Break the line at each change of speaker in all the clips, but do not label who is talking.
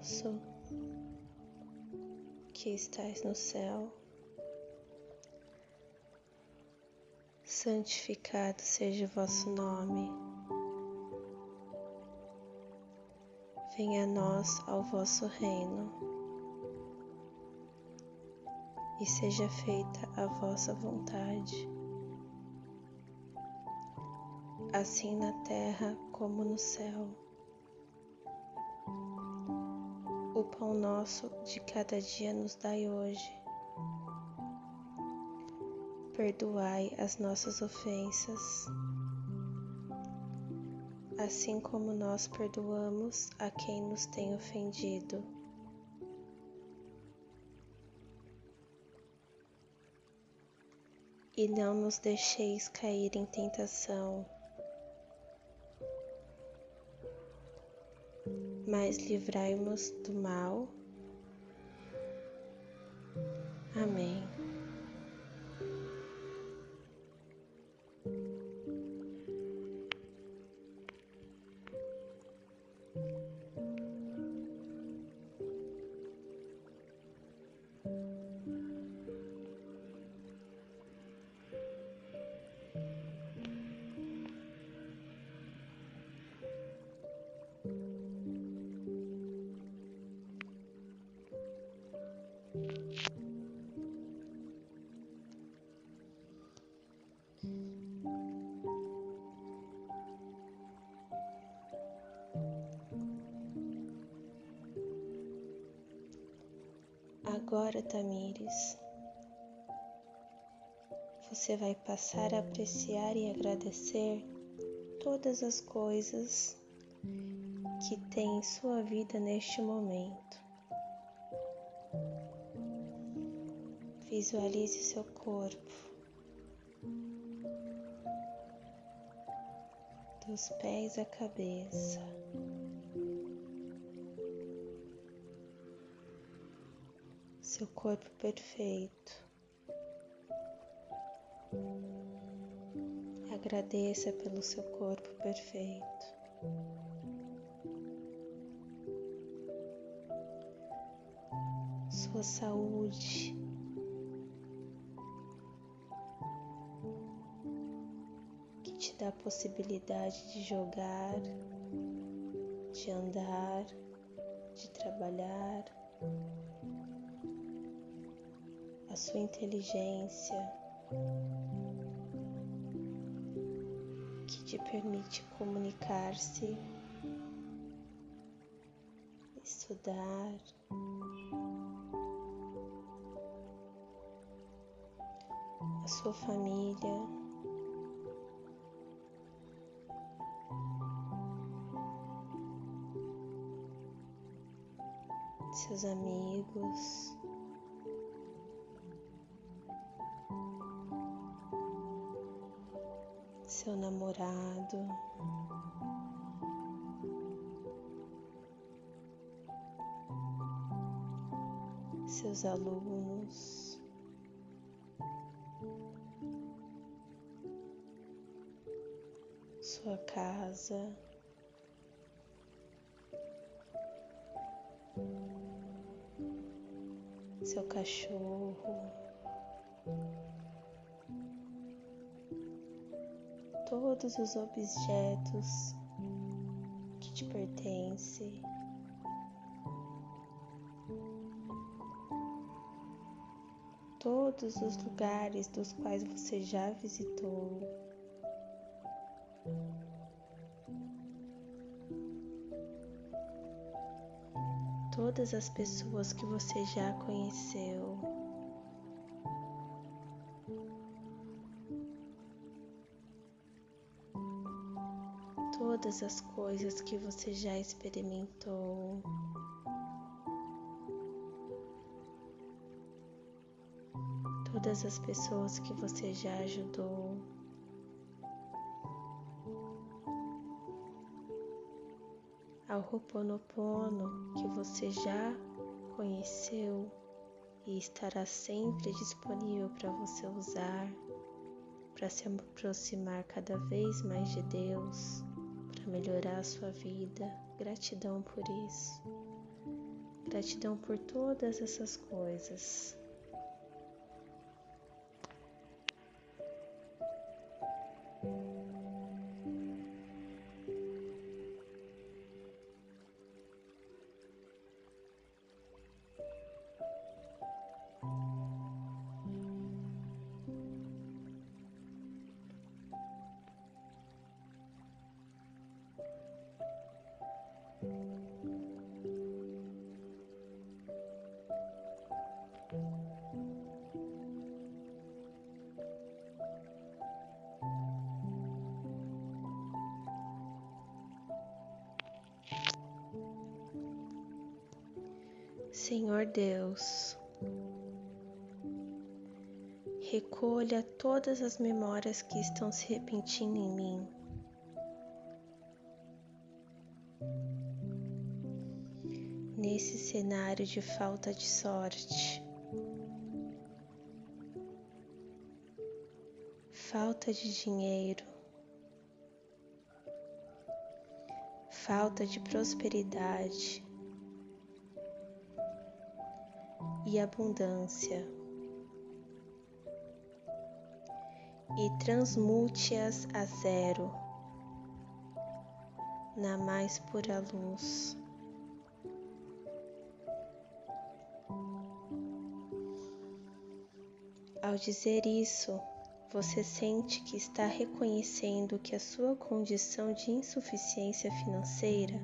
Nosso, que estais no céu, santificado seja o vosso nome. Venha a nós ao vosso reino e seja feita a vossa vontade, assim na terra como no céu. Pão nosso de cada dia nos dai hoje. Perdoai as nossas ofensas, assim como nós perdoamos a quem nos tem ofendido. E não nos deixeis cair em tentação mas livrai-nos do mal. Amém. Você vai passar a apreciar e agradecer todas as coisas que tem em sua vida neste momento. Visualize seu corpo, dos pés à cabeça. Seu corpo perfeito. Agradeça pelo seu corpo perfeito. Sua saúde. Dá a possibilidade de jogar, de andar, de trabalhar, a sua inteligência permite comunicar-se, estudar. A sua família. Seus alunos, sua casa. seu cachorro. Todos os objetos que te pertencem. Todos os lugares dos quais você já visitou. todas as pessoas que você já conheceu. Todas as coisas que você já experimentou. Todas as pessoas que você já ajudou. ao Ho'oponopono que você já conheceu e estará sempre disponível para você usar, para se aproximar cada vez mais de Deus, para melhorar a sua vida. Gratidão por isso. Gratidão por todas essas coisas. Deus, recolha todas as memórias que estão se repetindo em mim. Nesse cenário de falta de sorte, falta de dinheiro, falta de prosperidade e abundância, e transmute-as a zero na mais pura luz. Ao dizer isso, você sente que está reconhecendo que a sua condição de insuficiência financeira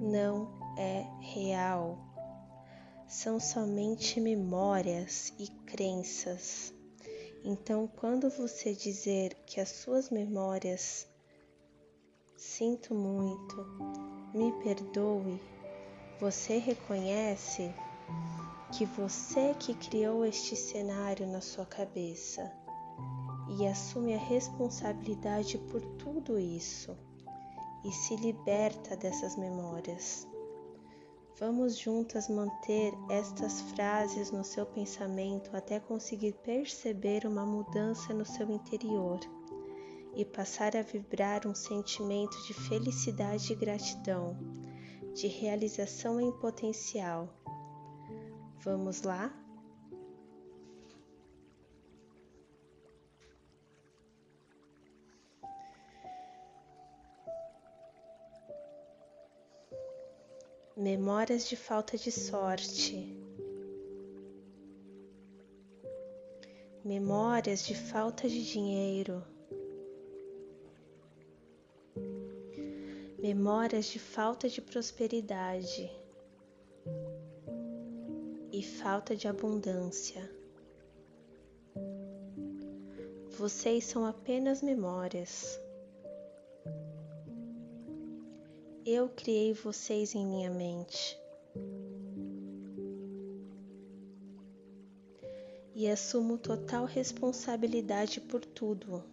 não é real são somente memórias e crenças. Então, quando você dizer que as suas memórias Sinto muito, me perdoe. Você reconhece que você que criou este cenário na sua cabeça e assume a responsabilidade por tudo isso e se liberta dessas memórias. Vamos juntas manter estas frases no seu pensamento até conseguir perceber uma mudança no seu interior e passar a vibrar um sentimento de felicidade e gratidão, de realização em potencial. Vamos lá? Memórias de falta de sorte. Memórias de falta de dinheiro. Memórias de falta de prosperidade e falta de abundância. Vocês são apenas memórias. Eu criei vocês em minha mente. E assumo total responsabilidade por tudo.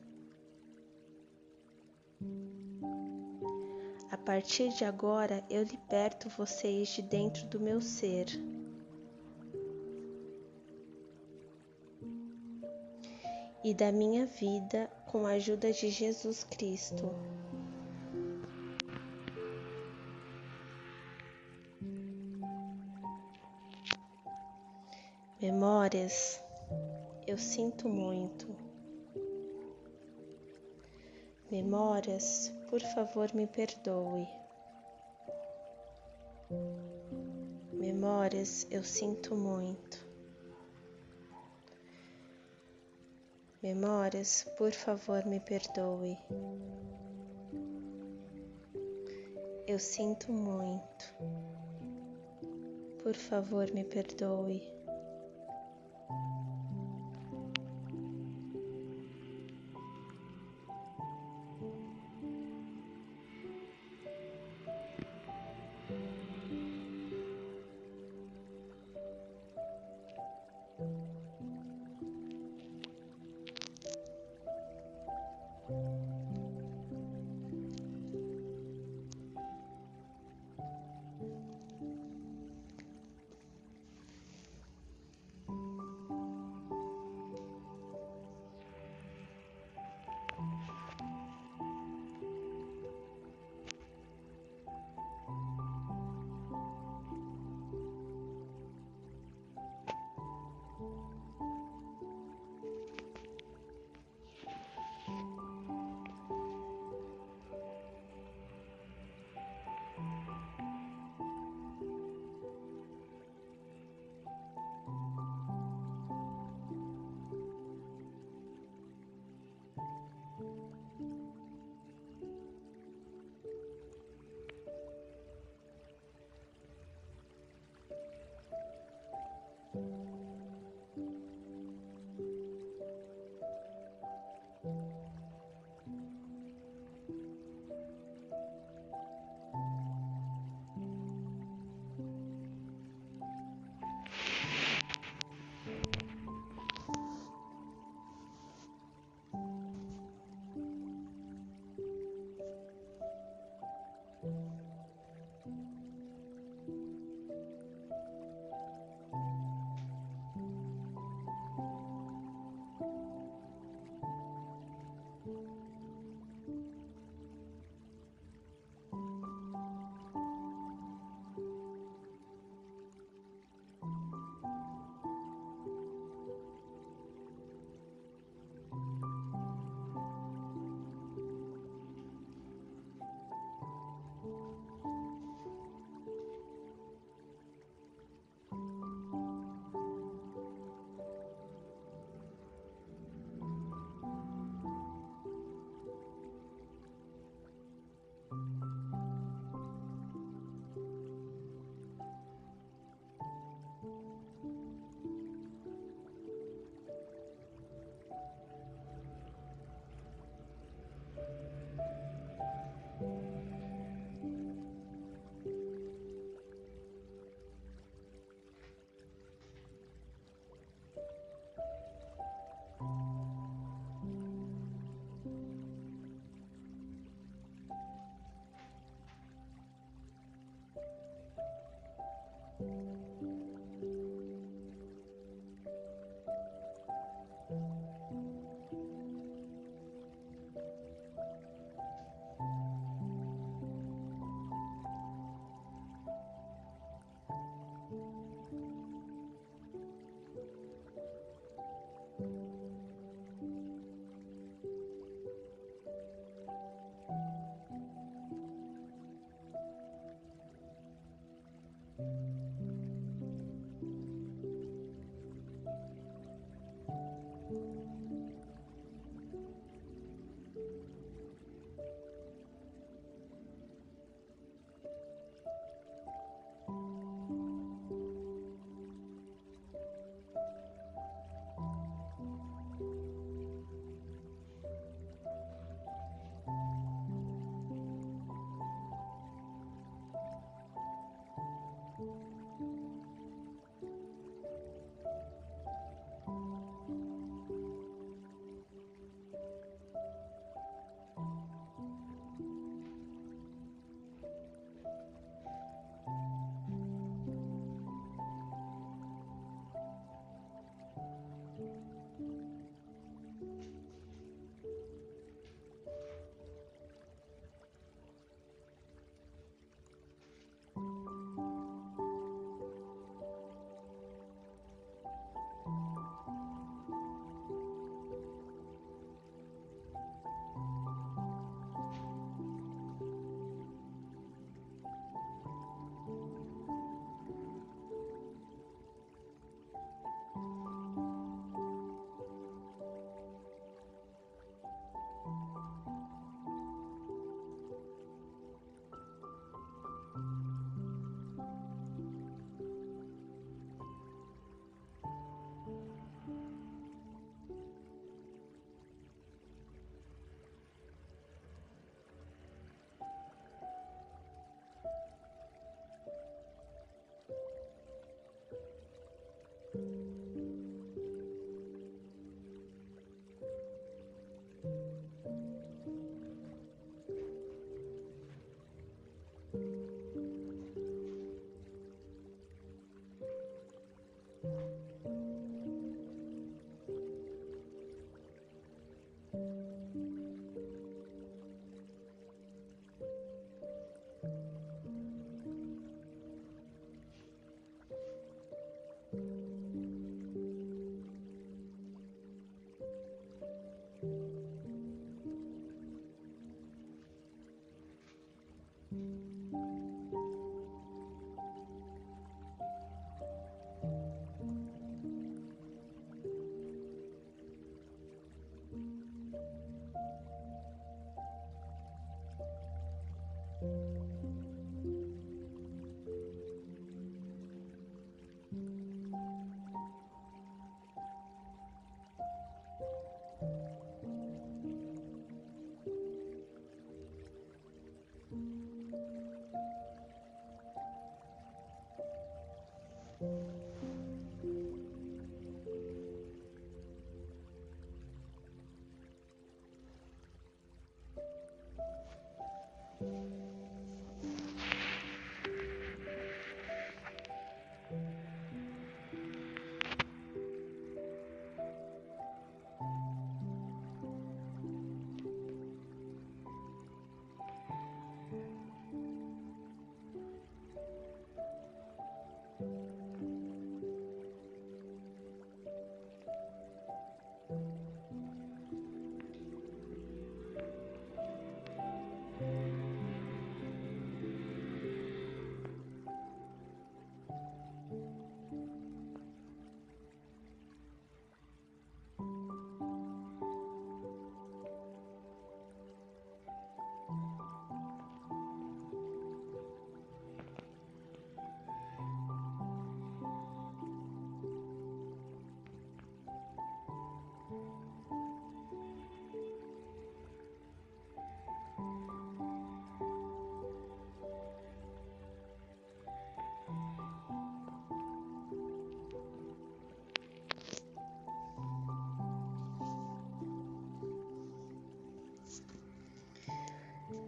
A partir de agora, eu liberto vocês de dentro do meu ser. E da minha vida com a ajuda de Jesus Cristo. Memórias, eu sinto muito. Memórias, por favor, me perdoe. Memórias, eu sinto muito. Memórias, por favor, me perdoe. Eu sinto muito. Por favor, me perdoe.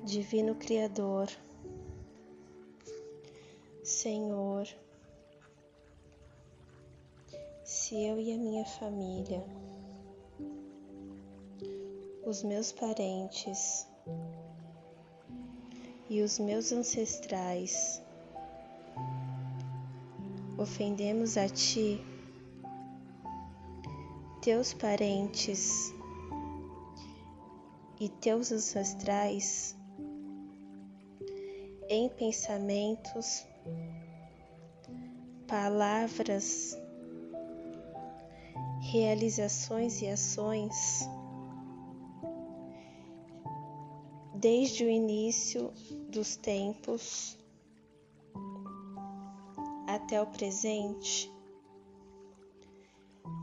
Divino Criador, Senhor, se eu e a minha família, os meus parentes e os meus ancestrais ofendemos a Ti, teus parentes e teus ancestrais em pensamentos, palavras, realizações e ações, desde o início dos tempos até o presente,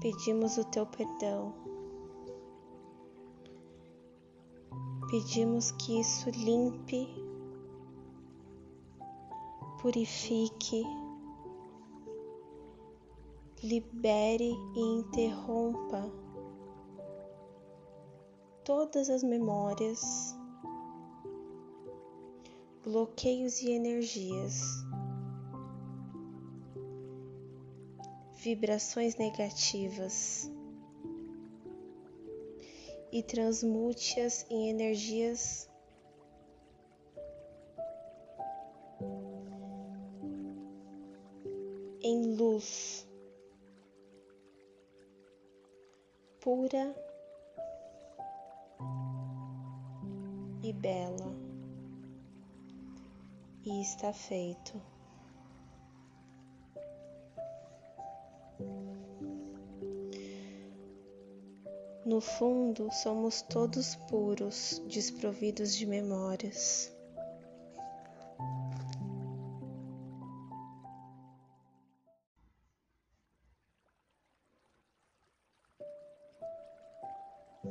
pedimos o teu perdão. Pedimos que isso limpe purifique, libere e interrompa todas as memórias, bloqueios e energias, vibrações negativas e transmute-as em energias pura e bela, e está feito. No fundo, somos todos puros, desprovidos de memórias.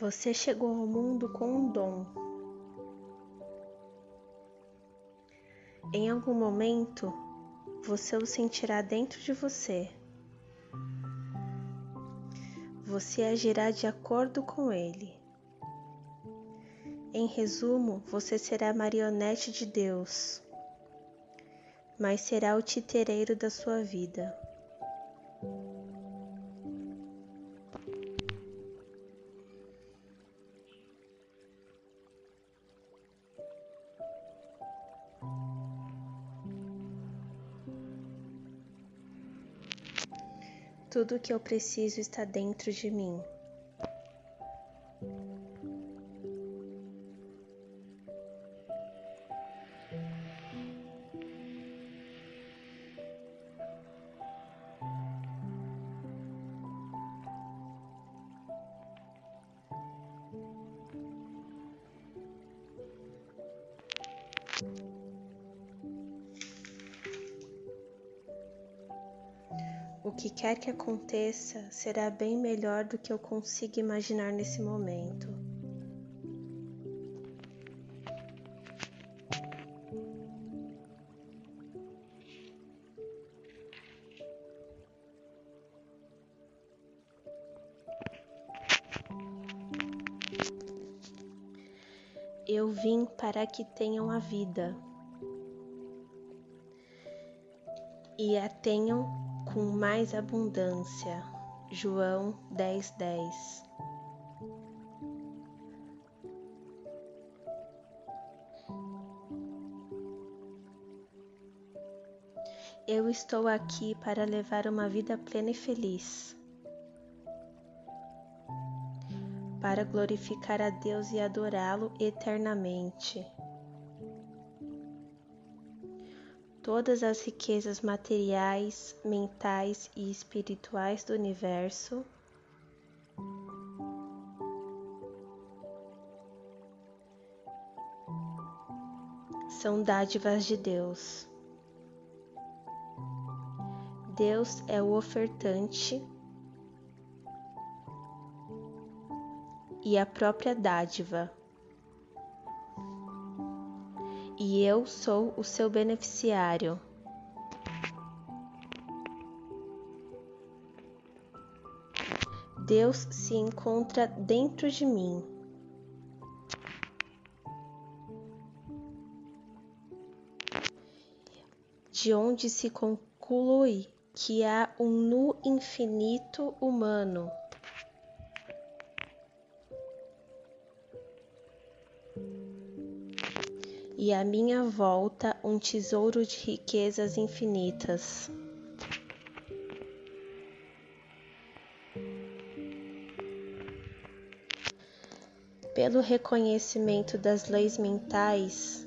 Você chegou ao mundo com um dom. Em algum momento, você o sentirá dentro de você. Você agirá de acordo com ele. Em resumo, você será marionete de Deus, mas será o titereiro da sua vida. Tudo o que eu preciso está dentro de mim. Quer que aconteça será bem melhor do que eu consigo imaginar nesse momento. Eu vim para que tenham a vida e a tenham com mais abundância. João 10:10 10. Eu estou aqui para levar uma vida plena e feliz. Para glorificar a Deus e adorá-lo eternamente. Todas as riquezas materiais, mentais e espirituais do universo. São dádivas de Deus. Deus é o ofertante e a própria dádiva. E eu sou o seu beneficiário. Deus se encontra dentro de mim. De onde se conclui que há um nu infinito humano. E à minha volta um tesouro de riquezas infinitas. Pelo reconhecimento das leis mentais,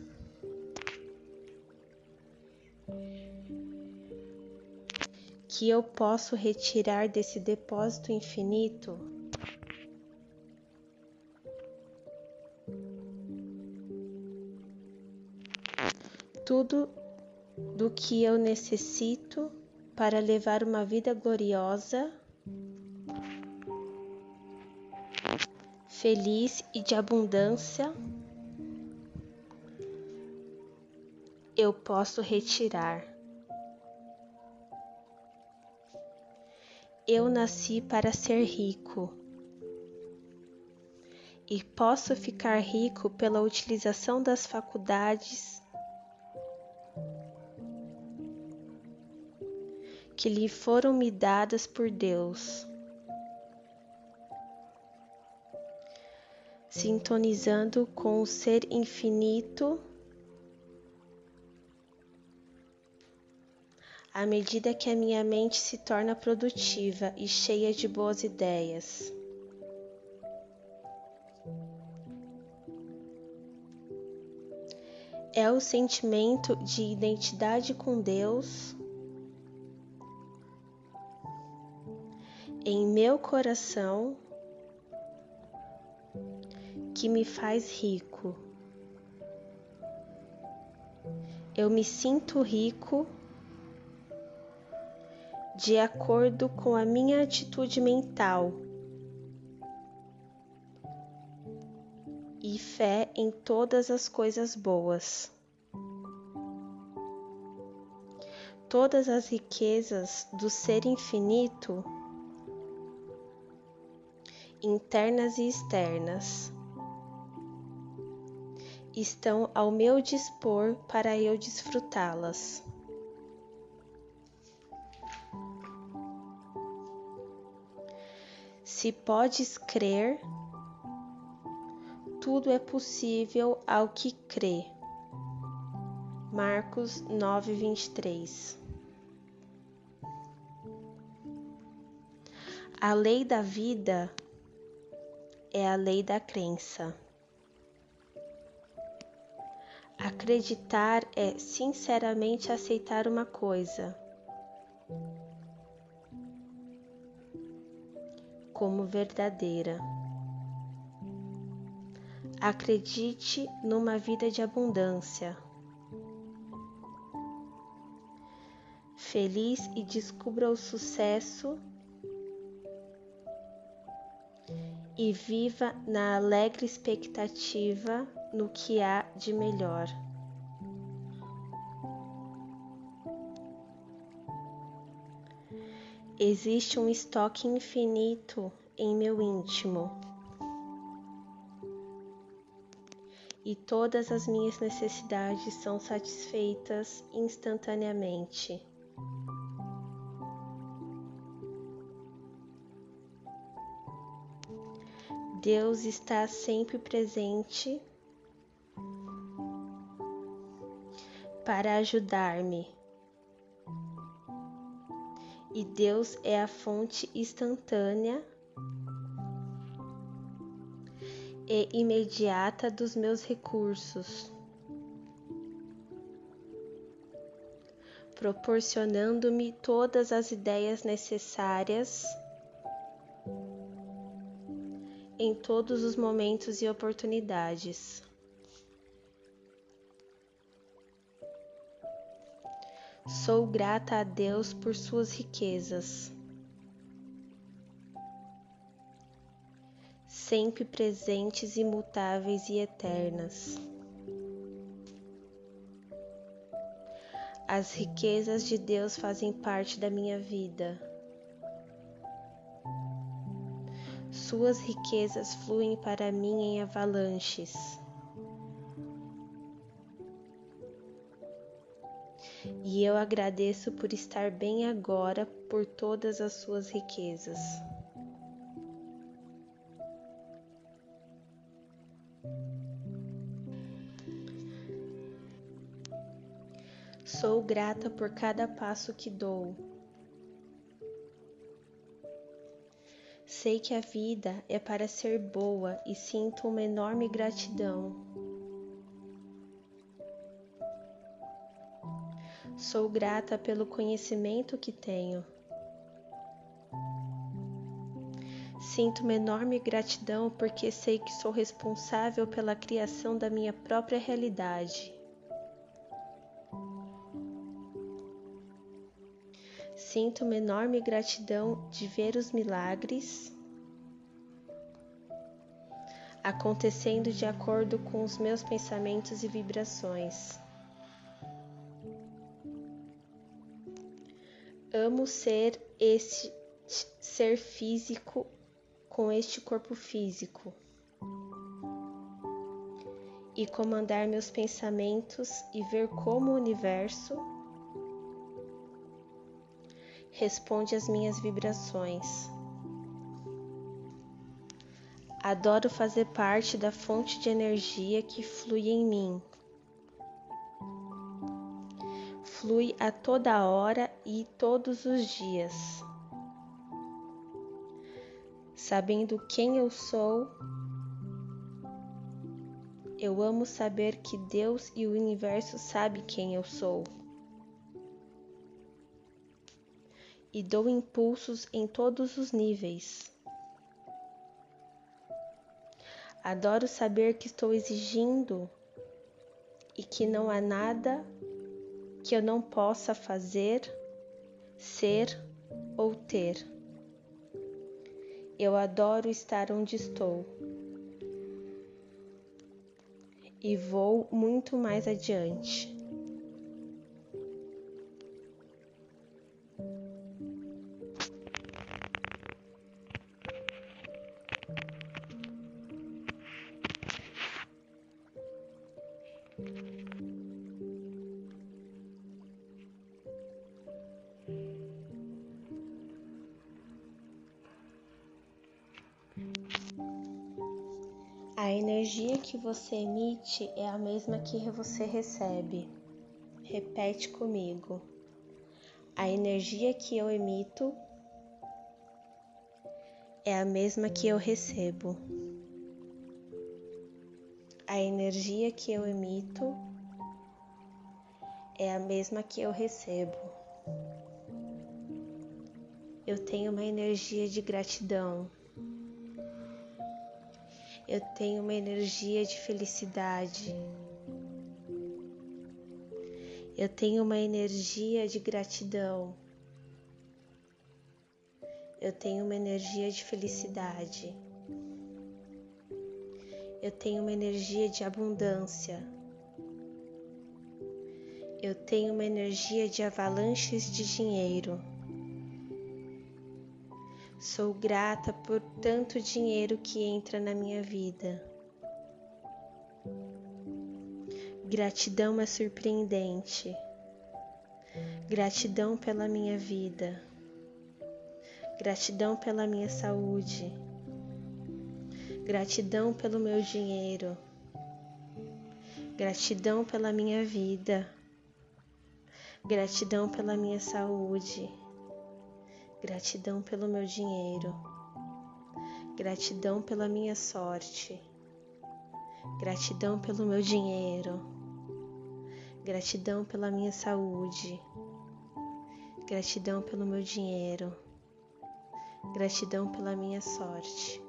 que eu posso retirar desse depósito infinito tudo do que eu necessito para levar uma vida gloriosa, feliz e de abundância, eu posso retirar. Eu nasci para ser rico e posso ficar rico pela utilização das faculdades que lhe foram me dadas por Deus. Sintonizando com o Ser Infinito, à medida que a minha mente se torna produtiva e cheia de boas ideias. É o sentimento de identidade com Deus em meu coração que me faz rico. Eu me sinto rico de acordo com a minha atitude mental fé em todas as coisas boas. Todas as riquezas do ser infinito, internas e externas, estão ao meu dispor para eu desfrutá-las. Se podes crer, tudo é possível ao que crê. Marcos 9:23 A lei da vida é a lei da crença. Acreditar é sinceramente aceitar uma coisa como verdadeira. Acredite numa vida de abundância. Feliz e descubra o sucesso e viva na alegre expectativa no que há de melhor. Existe um estoque infinito em meu íntimo. E todas as minhas necessidades são satisfeitas instantaneamente. Deus está sempre presente para ajudar-me. E Deus é a fonte instantânea e imediata dos meus recursos, proporcionando-me todas as ideias necessárias em todos os momentos e oportunidades. Sou grata a Deus por suas riquezas, sempre presentes, imutáveis e eternas. As riquezas de Deus fazem parte da minha vida. Suas riquezas fluem para mim em avalanches. e eu agradeço por estar bem agora por todas as suas riquezas. Sou grata por cada passo que dou. Sei que a vida é para ser boa e sinto uma enorme gratidão Sou grata pelo conhecimento que tenho. Sinto uma enorme gratidão porque sei que sou responsável pela criação da minha própria realidade. Sinto uma enorme gratidão de ver os milagres acontecendo de acordo com os meus pensamentos e vibrações. Amo ser este ser físico com este corpo físico e comandar meus pensamentos e ver como o universo responde às minhas vibrações. Adoro fazer parte da fonte de energia que flui em mim flui a toda hora e todos os dias. Sabendo quem eu sou, eu amo saber que Deus e o universo sabem quem eu sou. E dou impulsos em todos os níveis. Adoro saber que estou exigindo e que não há nada que eu não possa fazer, ser ou ter. Eu adoro estar onde estou. e vou muito mais adiante. Você emite é a mesma que você recebe. Repete comigo. A energia que eu emito é a mesma que eu recebo. A energia que eu emito é a mesma que eu recebo. Eu tenho uma energia de gratidão eu tenho uma energia de felicidade. Eu tenho uma energia de gratidão. Eu tenho uma energia de felicidade. Eu tenho uma energia de abundância. Eu tenho uma energia de avalanches de dinheiro. Sou grata por tanto dinheiro que entra na minha vida. Gratidão é surpreendente. Gratidão pela minha vida. Gratidão pela minha saúde. Gratidão pelo meu dinheiro. Gratidão pela minha vida. Gratidão pela minha saúde. Gratidão pelo meu dinheiro. Gratidão pela minha sorte. Gratidão pelo meu dinheiro. Gratidão pela minha saúde. Gratidão pelo meu dinheiro. Gratidão pela minha sorte.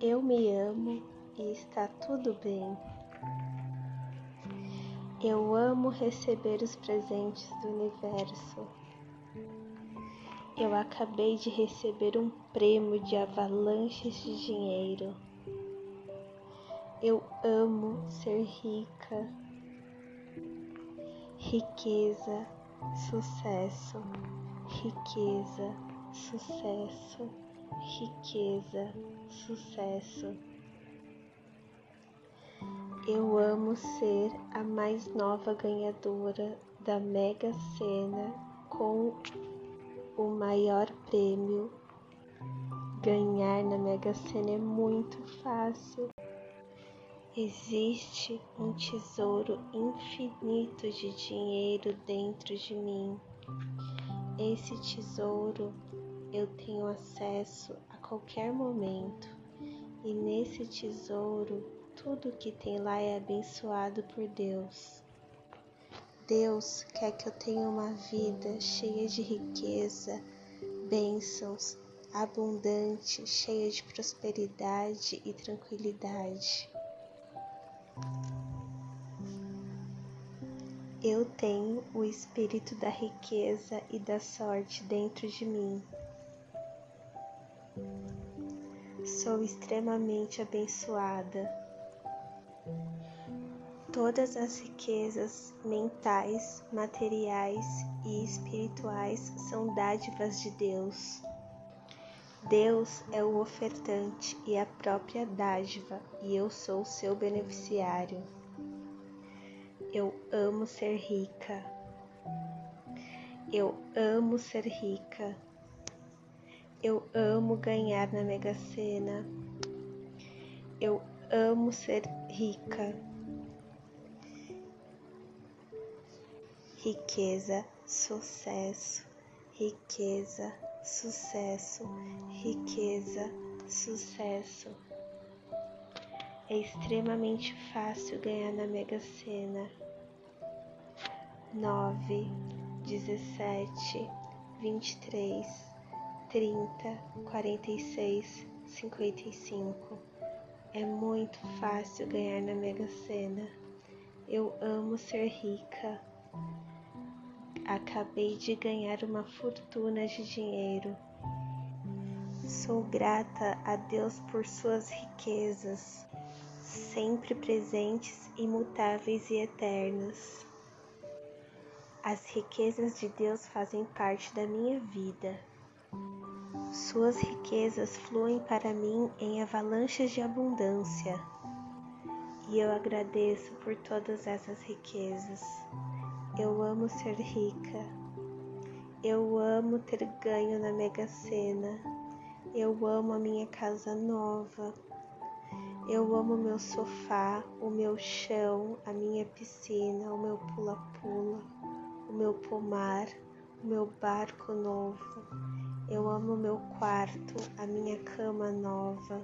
Eu me amo e está tudo bem. Eu amo receber os presentes do universo. Eu acabei de receber um prêmio de avalanches de dinheiro. Eu amo ser rica. Riqueza, sucesso, riqueza, sucesso riqueza, sucesso. Eu amo ser a mais nova ganhadora da Mega Sena com o maior prêmio. Ganhar na Mega Sena é muito fácil. Existe um tesouro infinito de dinheiro dentro de mim. Esse tesouro eu tenho acesso a qualquer momento, e nesse tesouro tudo que tem lá é abençoado por Deus. Deus quer que eu tenha uma vida cheia de riqueza, bênçãos, abundante, cheia de prosperidade e tranquilidade. Eu tenho o espírito da riqueza e da sorte dentro de mim. Sou extremamente abençoada. Todas as riquezas mentais, materiais e espirituais são dádivas de Deus. Deus é o ofertante e a própria dádiva, e eu sou seu beneficiário. Eu amo ser rica. Eu amo ser rica. Eu amo ganhar na Mega Sena. Eu amo ser rica. Riqueza, sucesso, riqueza, sucesso, riqueza, sucesso. É extremamente fácil ganhar na Mega Sena. nove, dezessete, vinte e três, trinta, quarenta e seis, cinquenta e cinco. É muito fácil ganhar na Mega Sena. Eu amo ser rica. Acabei de ganhar uma fortuna de dinheiro. Sou grata a Deus por suas riquezas, sempre presentes, imutáveis e eternas. As riquezas de Deus fazem parte da minha vida. Suas riquezas fluem para mim em avalanches de abundância. E eu agradeço por todas essas riquezas. Eu amo ser rica. Eu amo ter ganho na Mega Sena. Eu amo a minha casa nova. Eu amo meu sofá, o meu chão, a minha piscina, o meu pula-pula o meu pomar, o meu barco novo. Eu amo meu quarto, a minha cama nova.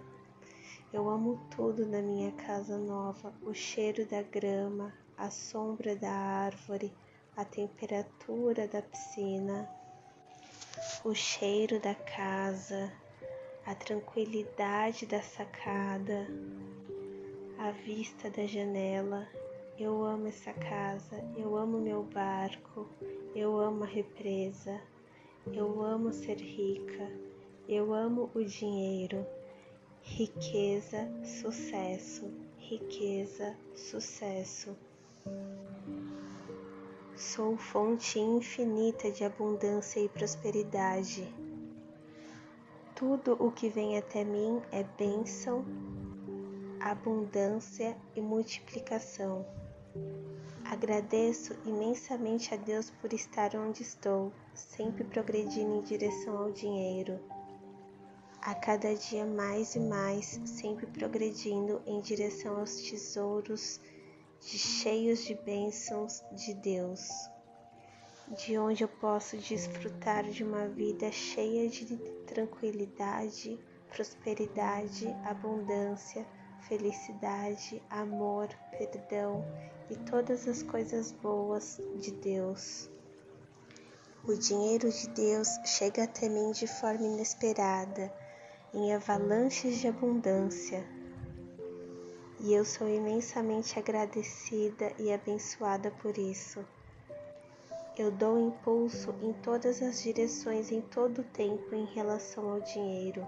Eu amo tudo na minha casa nova: o cheiro da grama, a sombra da árvore, a temperatura da piscina, o cheiro da casa, a tranquilidade da sacada, a vista da janela eu amo essa casa, eu amo meu barco, eu amo a represa, eu amo ser rica, eu amo o dinheiro. Riqueza, sucesso, riqueza, sucesso. Sou fonte infinita de abundância e prosperidade. Tudo o que vem até mim é bênção, abundância e multiplicação. Agradeço imensamente a Deus por estar onde estou, sempre progredindo em direção ao dinheiro. A cada dia mais e mais, sempre progredindo em direção aos tesouros de cheios de bênçãos de Deus, de onde eu posso desfrutar de uma vida cheia de tranquilidade, prosperidade, abundância, felicidade, amor, perdão e todas as coisas boas de Deus. O dinheiro de Deus chega até mim de forma inesperada, em avalanches de abundância. E eu sou imensamente agradecida e abençoada por isso. Eu dou impulso em todas as direções em todo o tempo em relação ao dinheiro.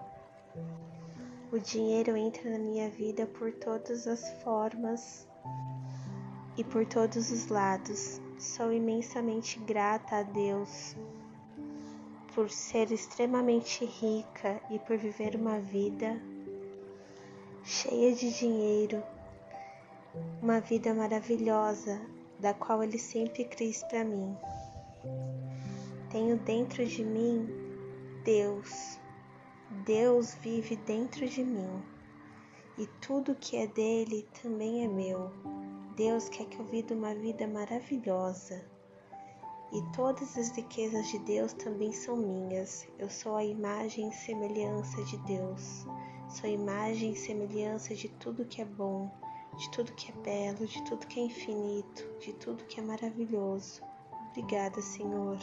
O dinheiro entra na minha vida por todas as formas e por todos os lados. Sou imensamente grata a Deus por ser extremamente rica e por viver uma vida cheia de dinheiro, uma vida maravilhosa da qual Ele sempre quis para mim. Tenho dentro de mim Deus Deus vive dentro de mim e tudo que é dele também é meu. Deus quer que eu viva uma vida maravilhosa e todas as riquezas de Deus também são minhas. Eu sou a imagem e semelhança de Deus. Sou a imagem e semelhança de tudo que é bom, de tudo que é belo, de tudo que é infinito, de tudo que é maravilhoso. Obrigada, Senhor.